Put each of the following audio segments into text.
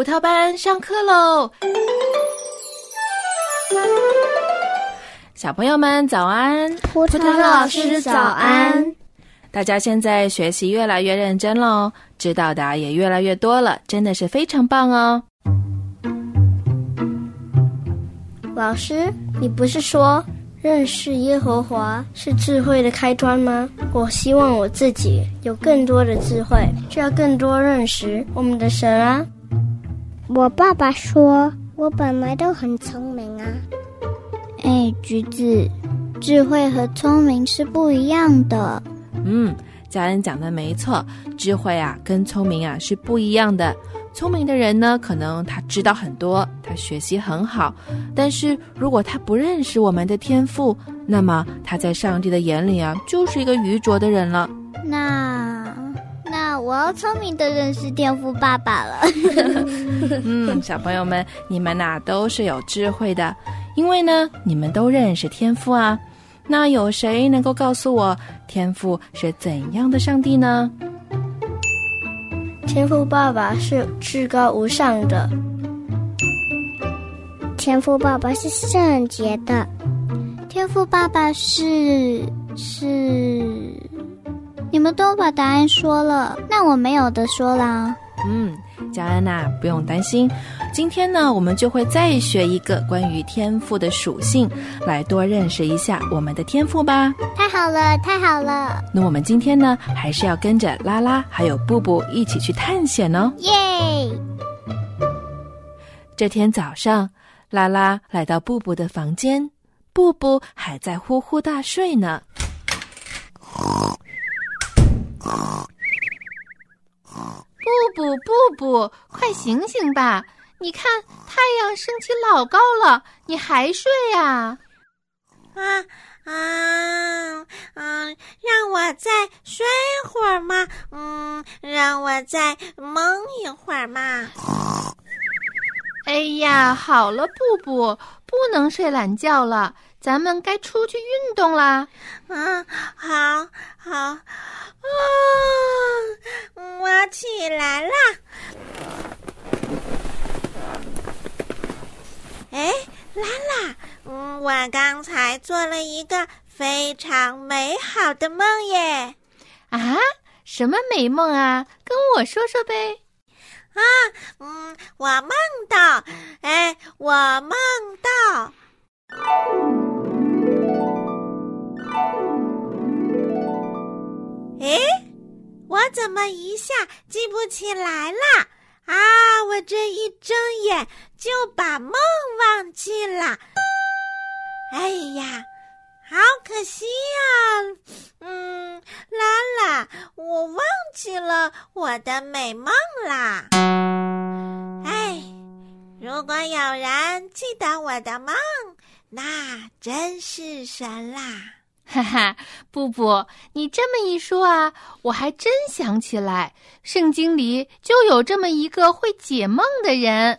葡萄班上课喽！小朋友们早安，葡萄老师早安。大家现在学习越来越认真喽，知道的也越来越多了，真的是非常棒哦。老师，你不是说认识耶和华是智慧的开端吗？我希望我自己有更多的智慧，就要更多认识我们的神啊。我爸爸说，我本来都很聪明啊。哎，橘子，智慧和聪明是不一样的。嗯，家人讲的没错，智慧啊跟聪明啊是不一样的。聪明的人呢，可能他知道很多，他学习很好，但是如果他不认识我们的天赋，那么他在上帝的眼里啊，就是一个愚拙的人了。那。那我要聪明的认识天赋爸爸了。嗯，小朋友们，你们呐都是有智慧的，因为呢你们都认识天赋啊。那有谁能够告诉我天赋是怎样的上帝呢？天赋爸爸是至高无上的，天赋爸爸是圣洁的，天赋爸爸是是。你们都把答案说了，那我没有的说啦。嗯，佳恩呐，不用担心。今天呢，我们就会再学一个关于天赋的属性，来多认识一下我们的天赋吧。太好了，太好了。那我们今天呢，还是要跟着拉拉还有布布一起去探险哦。耶！这天早上，拉拉来到布布的房间，布布还在呼呼大睡呢。布布布布，快醒醒吧！你看太阳升起老高了，你还睡呀？啊啊嗯，让我再睡会儿嘛，嗯，让我再蒙一会儿嘛。哎呀，好了，布布，不能睡懒觉了，咱们该出去运动啦。嗯，好，好，啊，我起来啦。哎，拉拉，嗯，我刚才做了一个非常美好的梦耶。啊，什么美梦啊？跟我说说呗。啊，嗯，我梦到，哎，我梦到，哎，我怎么一下记不起来了？啊，我这一睁眼就把梦忘记了。哎呀！好可惜呀，嗯，拉拉，我忘记了我的美梦啦。哎，如果有人记得我的梦，那真是神啦！哈哈，布布，你这么一说啊，我还真想起来，圣经里就有这么一个会解梦的人。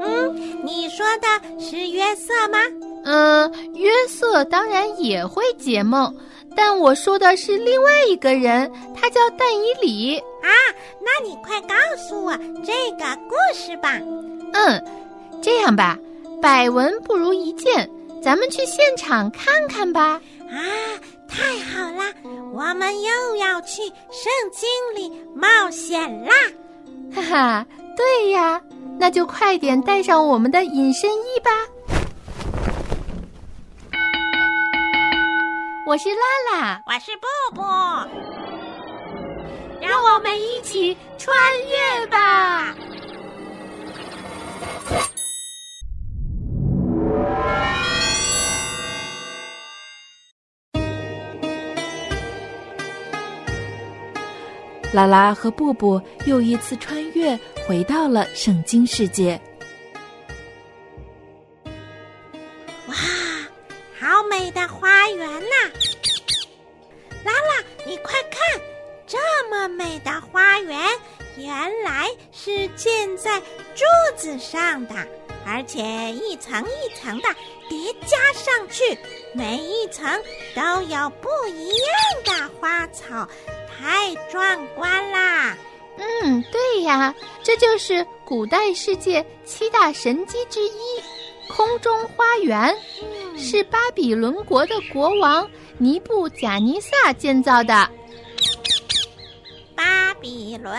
嗯你说的是约瑟吗？嗯，约瑟当然也会解梦，但我说的是另外一个人，他叫但以里啊。那你快告诉我这个故事吧。嗯，这样吧，百闻不如一见，咱们去现场看看吧。啊，太好啦，我们又要去圣经里冒险啦！哈哈，对呀。那就快点带上我们的隐身衣吧！我是拉拉，我是布布，让我们一起穿越吧！拉拉和布布又一次穿越，回到了圣经世界。哇，好美的花园呐！拉拉，你快看，这么美的花园，原来是建在柱子上的，而且一层一层的叠加上去，每一层都有不一样的花草。太壮观啦！嗯，对呀，这就是古代世界七大神迹之一——空中花园，是巴比伦国的国王尼布贾尼撒建造的。巴比伦，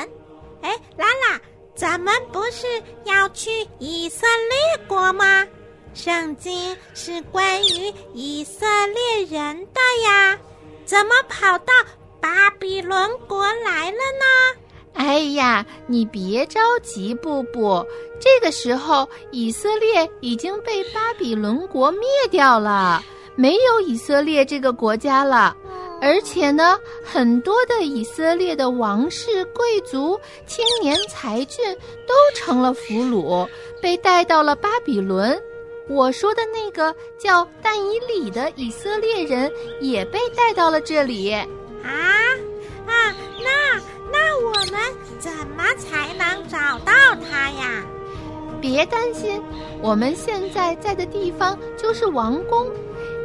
哎，拉拉，咱们不是要去以色列国吗？圣经是关于以色列人的呀，怎么跑到巴比伦国来了呢？哎呀，你别着急，布布。这个时候，以色列已经被巴比伦国灭掉了，没有以色列这个国家了。而且呢，很多的以色列的王室、贵族、青年才俊都成了俘虏，被带到了巴比伦。我说的那个叫但以里的以色列人也被带到了这里。啊啊，那那我们怎么才能找到他呀？别担心，我们现在在的地方就是王宫，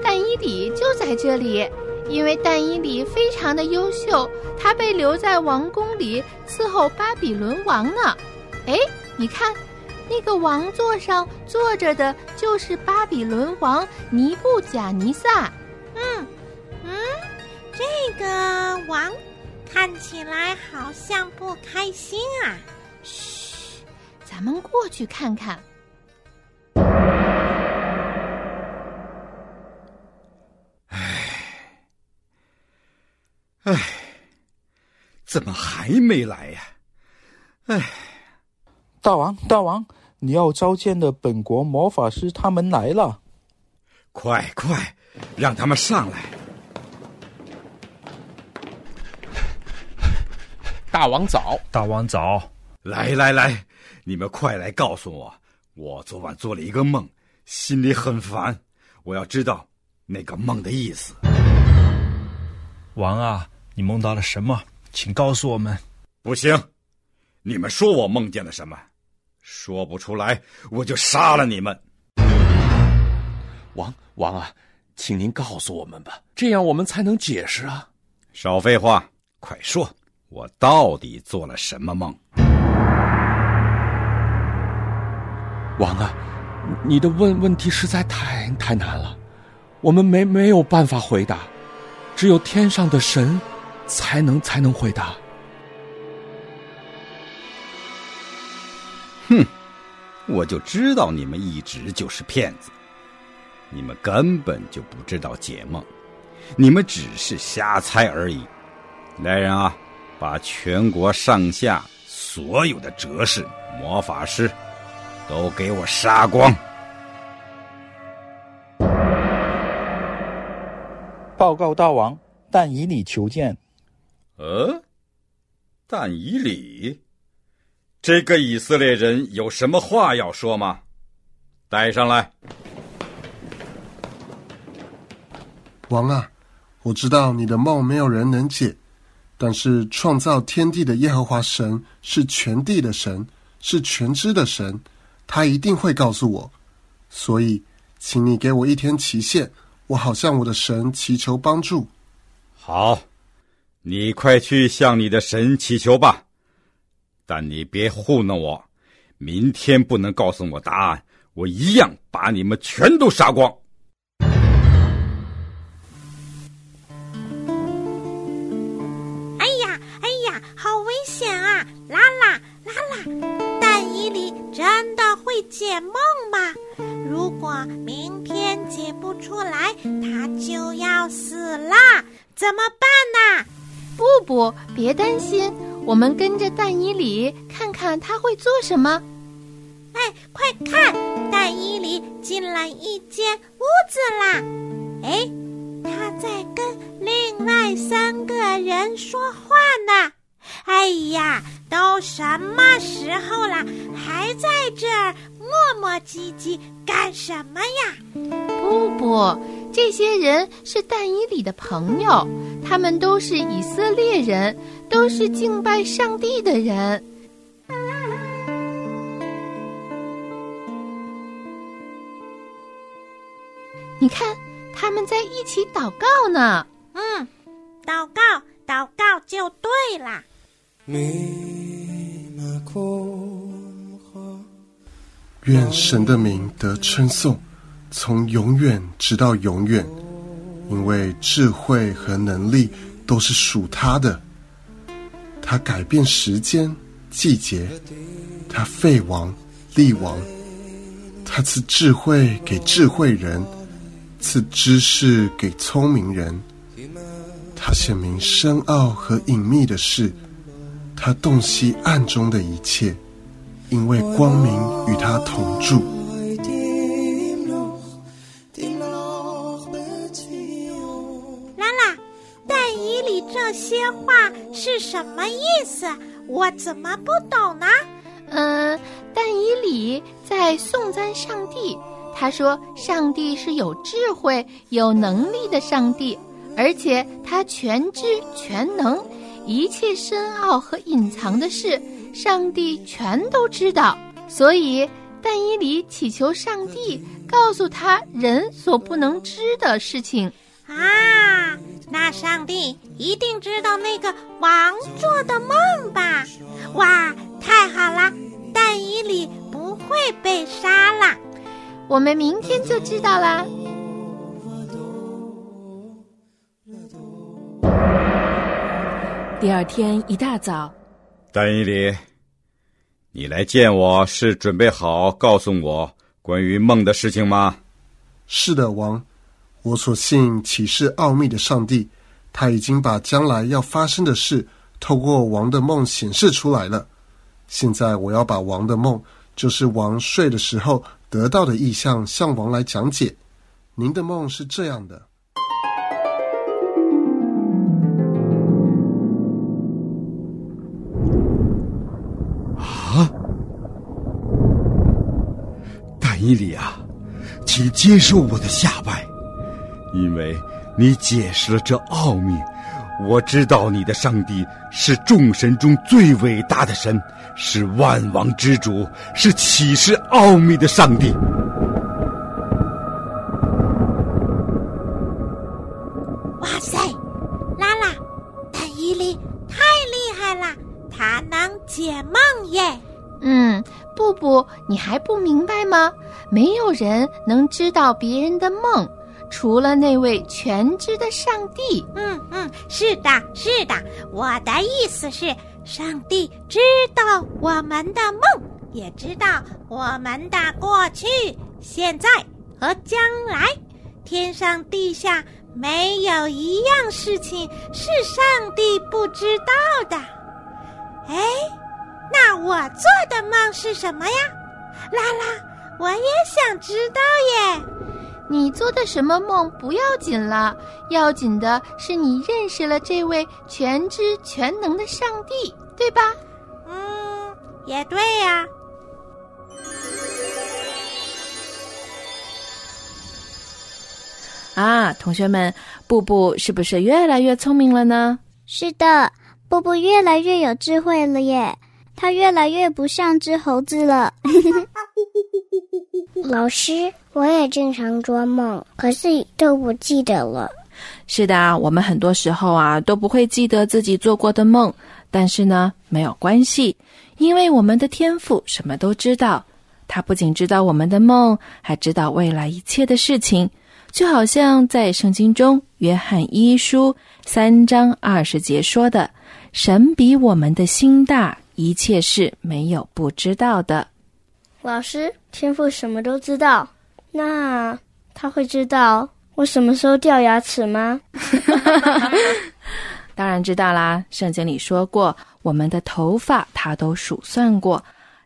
但伊里就在这里。因为但伊里非常的优秀，他被留在王宫里伺候巴比伦王呢。哎，你看。那个王座上坐着的就是巴比伦王尼布贾尼撒。嗯个王看起来好像不开心啊。嘘，咱们过去看看。唉，唉，怎么还没来呀？唉。大王，大王，你要召见的本国魔法师他们来了，快快，让他们上来。大王早，大王早，来来来，你们快来告诉我，我昨晚做了一个梦，心里很烦，我要知道那个梦的意思。王啊，你梦到了什么？请告诉我们。不行，你们说我梦见了什么？说不出来，我就杀了你们！王王啊，请您告诉我们吧，这样我们才能解释啊！少废话，快说，我到底做了什么梦？王啊，你的问问题实在太太难了，我们没没有办法回答，只有天上的神才能才能回答。哼，我就知道你们一直就是骗子，你们根本就不知道解梦，你们只是瞎猜而已。来人啊，把全国上下所有的哲士、魔法师都给我杀光！报告大王，但以礼求见。呃，但以礼。这个以色列人有什么话要说吗？带上来。王啊，我知道你的梦没有人能解，但是创造天地的耶和华神是全地的神，是全知的神，他一定会告诉我。所以，请你给我一天期限，我好向我的神祈求帮助。好，你快去向你的神祈求吧。但你别糊弄我，明天不能告诉我答案，我一样把你们全都杀光。会解梦吗？如果明天解不出来，他就要死啦，怎么办呢？布布，别担心。我们跟着蛋伊里看看他会做什么。哎，快看，蛋伊里进了一间屋子啦！哎，他在跟另外三个人说话呢。哎呀，都什么时候了，还在这儿磨磨唧唧干什么呀？不不，这些人是但伊里的朋友，他们都是以色列人。都是敬拜上帝的人。你看，他们在一起祷告呢。嗯，祷告，祷告就对了。愿神的名得称颂，从永远直到永远，因为智慧和能力都是属他的。他改变时间、季节，他废王、立王，他赐智慧给智慧人，赐知识给聪明人。他显明深奥和隐秘的事，他洞悉暗中的一切，因为光明与他同住。拉拉，但以理这些话是什么意思？我怎么不懂呢？嗯，但以理在颂赞上帝，他说上帝是有智慧、有能力的上帝，而且他全知全能，一切深奥和隐藏的事，上帝全都知道。所以但以里祈求上帝告诉他人所不能知的事情。啊，那上帝一定知道那个王做的梦吧？哇，太好了！但以里不会被杀了。我们明天就知道啦。第二天一大早，丹伊里，你来见我是准备好告诉我关于梦的事情吗？是的，王，我所信启示奥秘的上帝，他已经把将来要发生的事透过王的梦显示出来了。现在我要把王的梦，就是王睡的时候得到的意象，向王来讲解。您的梦是这样的。以理啊，请接受我的下拜，因为你解释了这奥秘。我知道你的上帝是众神中最伟大的神，是万王之主，是启示奥秘的上帝。哇塞，拉拉，但伊利太厉害了，他能解梦耶！嗯，布布，你还不？没有人能知道别人的梦。除了那位全知的上帝，嗯嗯，是的，是的。我的意思是，上帝知道我们的梦，也知道我们的过去、现在和将来。天上地下没有一样事情是上帝不知道的。哎，那我做的梦是什么呀？拉拉，我也想知道耶。你做的什么梦不要紧了，要紧的是你认识了这位全知全能的上帝，对吧？嗯，也对呀。啊，同学们，布布是不是越来越聪明了呢？是的，布布越来越有智慧了耶，他越来越不像只猴子了。老师，我也经常做梦，可是都不记得了。是的，我们很多时候啊都不会记得自己做过的梦，但是呢没有关系，因为我们的天赋什么都知道。他不仅知道我们的梦，还知道未来一切的事情。就好像在圣经中约翰一书三章二十节说的：“神比我们的心大，一切事没有不知道的。”老师，天赋什么都知道，那他会知道我什么时候掉牙齿吗？当然知道啦，圣经里说过，我们的头发他都数算过，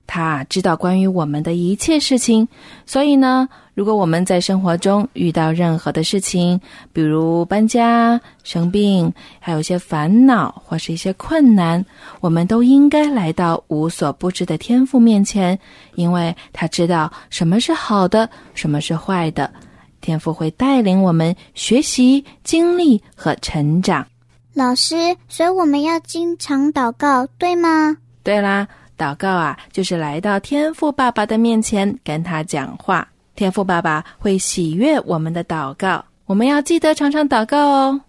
他知道关于我们的一切事情。所以呢，如果我们在生活中遇到任何的事情，比如搬家、生病，还有一些烦恼或是一些困难，我们都应该来到无所不知的天父面前，因为他知道什么是好的，什么是坏的。天父会带领我们学习、经历和成长。老师，所以我们要经常祷告，对吗？对啦，祷告啊，就是来到天父爸爸的面前跟他讲话。天父爸爸会喜悦我们的祷告，我们要记得常常祷告哦。